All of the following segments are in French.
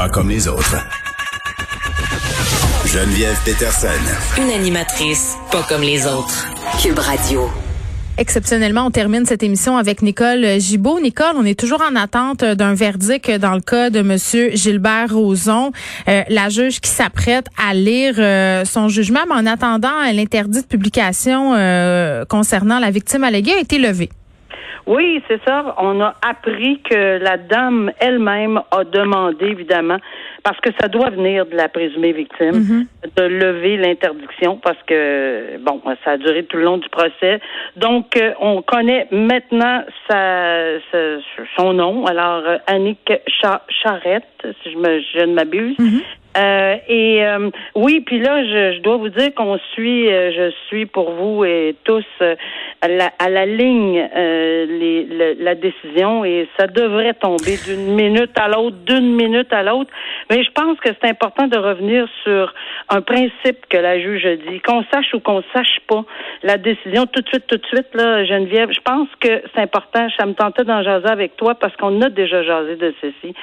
Pas comme les autres. Geneviève Peterson. Une animatrice pas comme les autres. Cube Radio. Exceptionnellement, on termine cette émission avec Nicole Gibault. Nicole, on est toujours en attente d'un verdict dans le cas de Monsieur Gilbert Rozon, euh, la juge qui s'apprête à lire euh, son jugement. Mais en attendant, l'interdit de publication euh, concernant la victime alléguée a été levé. Oui, c'est ça. On a appris que la dame elle-même a demandé, évidemment, parce que ça doit venir de la présumée victime, Mhm. de lever l'interdiction parce que, bon, ça a duré tout le long du procès. Donc, euh, on connaît maintenant sa, sa- son nom. Alors, euh, Annick Cha- Charette, si je, me, je ne m'abuse. Euh, et euh, oui, puis là, je, je dois vous dire qu'on suit, euh, je suis pour vous et tous euh, à, la, à la ligne euh, les, le- la décision et ça devrait tomber d'une minute à l'autre, d'une minute à l'autre. Mais je pense que c'est important de revenir sur un principe que la juge dit, qu'on sache ou qu'on sache pas la décision tout de suite, tout de suite là, Geneviève. Je pense que c'est important. Ça me tentait d'en jaser avec toi parce qu'on a déjà jasé de ceci.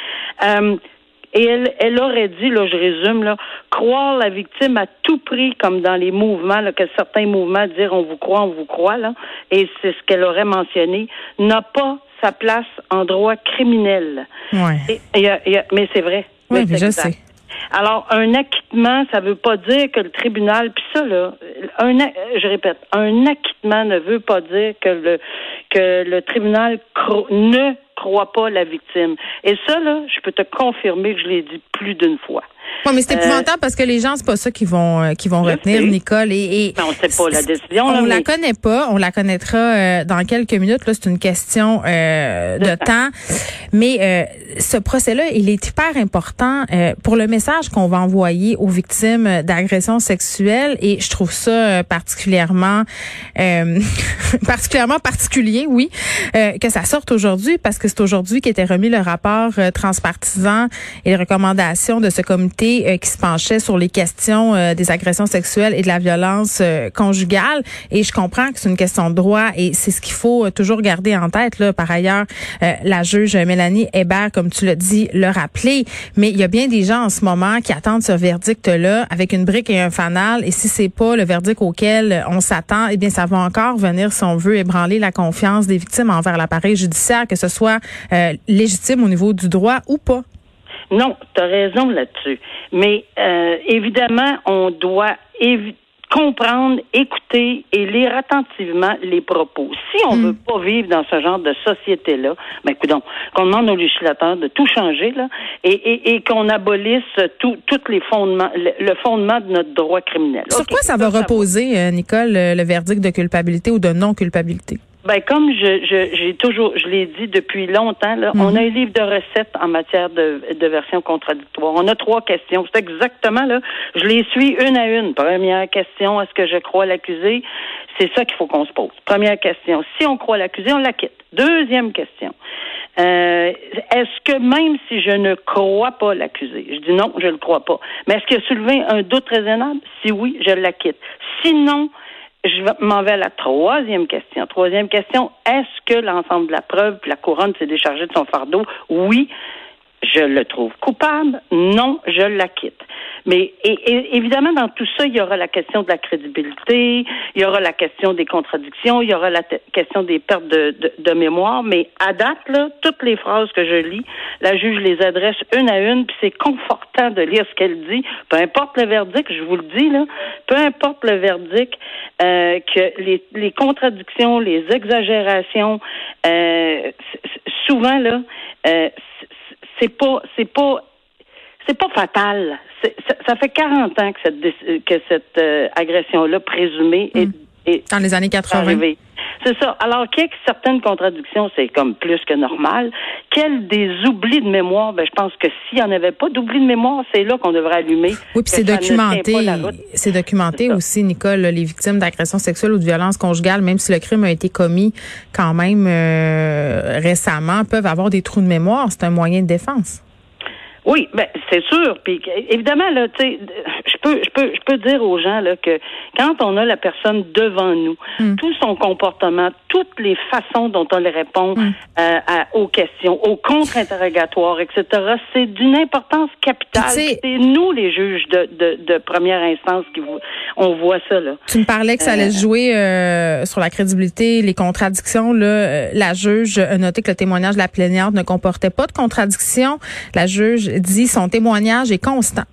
Et elle, elle aurait dit, là, je résume, là, croire la victime à tout prix, comme dans les mouvements, là, que certains mouvements dire on vous croit, on vous croit, là, et c'est ce qu'elle aurait mentionné, n'a pas sa place en droit criminel. Ouais. Et- et y a- y a- mais c'est vrai. Oui, Mais c'est je exact. sais. Alors, un acquittement, ça veut pas dire que le tribunal, puis ça, là, un, je répète, un acquittement ne veut pas dire que le, que le tribunal ne croit pas la victime. Et ça, là, je peux te confirmer que je l'ai dit plus d'une fois. Ouais, mais c'est Euh, épouvantable parce que les gens, c'est pas ça qu'ils vont euh, qu'ils vont retenir, sais. Nicole. Et, et Mais on sait pas la décision, On là, la connaît pas. On la connaîtra euh, dans quelques minutes. Là, c'est une question euh, de, De temps. Mais euh, ce procès-là, il est hyper important euh, pour le message qu'on va envoyer aux victimes d'agressions sexuelles. Et je trouve ça euh, particulièrement euh, particulièrement particulier, oui, euh, que ça sorte aujourd'hui parce que c'est aujourd'hui qu'était remis le rapport euh, transpartisan et les recommandations de ce comité euh, qui se penchait sur les questions euh, des agressions sexuelles et de la violence euh, conjugale. Et je comprends que c'est une question de droit et c'est ce qu'il faut toujours garder en tête. Là. Par ailleurs, la juge Mélanie Hébert, comme tu l'as dit, le rappeler. Mais il y a bien des gens en ce moment qui attendent ce verdict-là avec une brique et un fanal. Et si c'est pas le verdict auquel on s'attend, eh bien, ça va encore venir, si on veut, ébranler la confiance des victimes envers l'appareil judiciaire, que ce soit légitime au niveau du droit ou pas. Non, tu as raison là-dessus. Mais euh, évidemment, on doit comprendre, écouter et lire attentivement les propos. Si on veut pas vivre dans ce genre de société-là, ben écoutons, qu'on demande aux législateurs de tout changer là, et, et, et qu'on abolisse tout, tous les fondements, le, le fondement de notre droit criminel. Sur quoi ça va reposer, euh, Nicole, le, le verdict de culpabilité ou de non-culpabilité? Ben comme je je- j'ai toujours je l'ai dit depuis longtemps là, on a un livre de recettes en matière de, de version contradictoire. On a trois questions. C'est exactement là, je les suis une à une. Première question, est-ce que je crois l'accusé? C'est ça qu'il faut qu'on se pose. Première question, si on croit l'accusé, on l'acquitte. Deuxième question. Euh, est-ce que même si je ne crois pas l'accusé, je dis non, je le crois pas, mais est-ce qu'il a soulevé un doute raisonnable? Si oui, je l'acquitte. Sinon, je m'en vais à la troisième question. Troisième question, est-ce que l'ensemble de la preuve, puis la couronne s'est déchargée de son fardeau? Oui, je le trouve coupable. Non, je l'acquitte. Mais et, évidemment, dans tout ça, il y aura la question de la crédibilité, il y aura la question des contradictions, il y aura la question des pertes de, de, de mémoire. Mais à date, là, toutes les phrases que je lis, la juge les adresse une à une, puis c'est confortant de lire ce qu'elle dit. Peu importe le verdict, je vous le dis, là, peu importe le verdict, euh, que les, les contradictions, les exagérations, euh, souvent, là, euh, c'est pas, c'est pas, c'est pas fatal. Ça, ça fait 40 ans que cette, que cette euh, agression-là présumée est, est Dans les années 80. arrivée. C'est ça. Alors, qu'il y ait certaines contradictions, c'est comme plus que normal. Quels des oublis de mémoire? Ben, je pense que s'il n'y en avait pas d'oublis de mémoire, c'est là qu'on devrait allumer. Oui, puis c'est documenté. C'est documenté aussi, Nicole, les victimes d'agressions sexuelles ou de violences conjugales, même si le crime a été commis quand même euh, récemment, peuvent avoir des trous de mémoire. C'est un moyen de défense. Oui, ben c'est sûr. Puis évidemment là, tu sais, je peux, je peux, je peux dire aux gens là que quand on a la personne devant nous, hmm. tout son comportement, toutes les façons dont on répond hmm. euh, aux questions, aux contre-interrogatoires, etc., c'est d'une importance capitale. C'est nous les juges de, de, de première instance qui on voit ça là. Tu me parlais que ça allait euh, jouer euh, sur la crédibilité, les contradictions. Là, la juge a noté que le témoignage de la plaignante ne comportait pas de contradictions. La juge dit son témoignage est constant.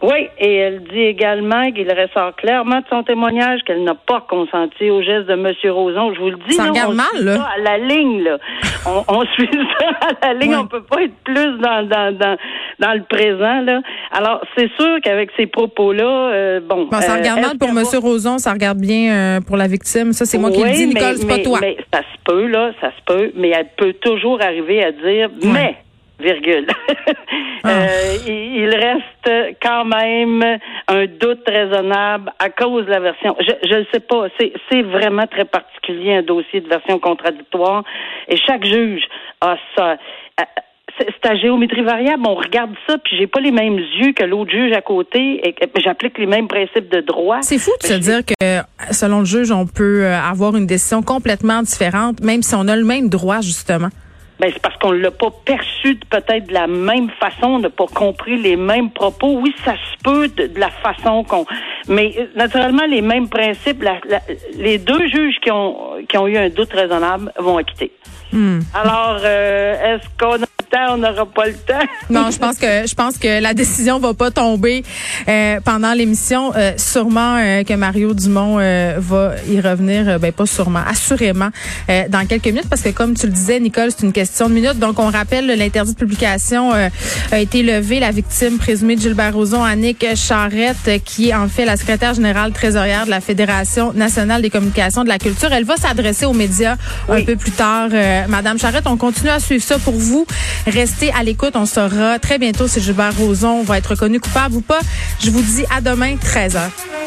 Oui, et elle dit également qu'il ressort clairement de son témoignage qu'elle n'a pas consenti au geste de M. Roson. Je vous le dis, ça regarde mal, là. à la ligne, là. on, suit ça à la ligne. On peut pas être plus dans, dans, dans, dans le présent, là. Alors, c'est sûr qu'avec ces propos-là, euh, bon. ça euh, regarde mal pour M. Roson, ça regarde bien euh, pour la victime. Ça, c'est moi qui le dis, Nicole, c'est pas toi. Mais ça se peut, là, ça se peut, mais elle peut toujours arriver à dire, mais virgule. Ah. euh, il reste quand même un doute raisonnable à cause de la version. Je ne sais pas. C'est vraiment très particulier un dossier de version contradictoire et chaque juge a ça. Euh, c'est à géométrie variable. On regarde ça, puis j'ai pas les mêmes yeux que l'autre juge à côté, et j'applique les mêmes principes de droit. C'est fou de se dire que, selon le juge, on peut euh, avoir une décision complètement différente, même si on a le même droit, justement. Ben, c'est parce qu'on l'a pas perçu peut-être de la même façon, on n'a pas compris les mêmes propos. Oui, ça se peut de, la façon qu'on. Mais euh, naturellement, les mêmes principes, les deux juges qui ont qui ont eu un doute raisonnable vont acquitter. Hmm. Alors, euh, est-ce qu'on temps, on n'aura pas le temps? non, je pense que je pense que la décision va pas tomber euh, pendant l'émission. Euh, sûrement que Mario Dumont va y revenir, ben pas sûrement, assurément dans quelques minutes, parce que comme tu le disais, Nicole, c'est une question de minutes. Donc, on rappelle l'interdit de publication a été levé. La victime présumée de Gilbert Rozon, Annick Charrette, qui est en fait la secrétaire générale trésorière de la Fédération nationale des communications de la culture, elle va s'adresser aux médias un peu plus tard euh, Madame Charrette. On continue à suivre ça pour vous. Restez à l'écoute. On saura très bientôt si Gilbert Rozon va être reconnu coupable ou pas. Je vous dis à demain, 13h.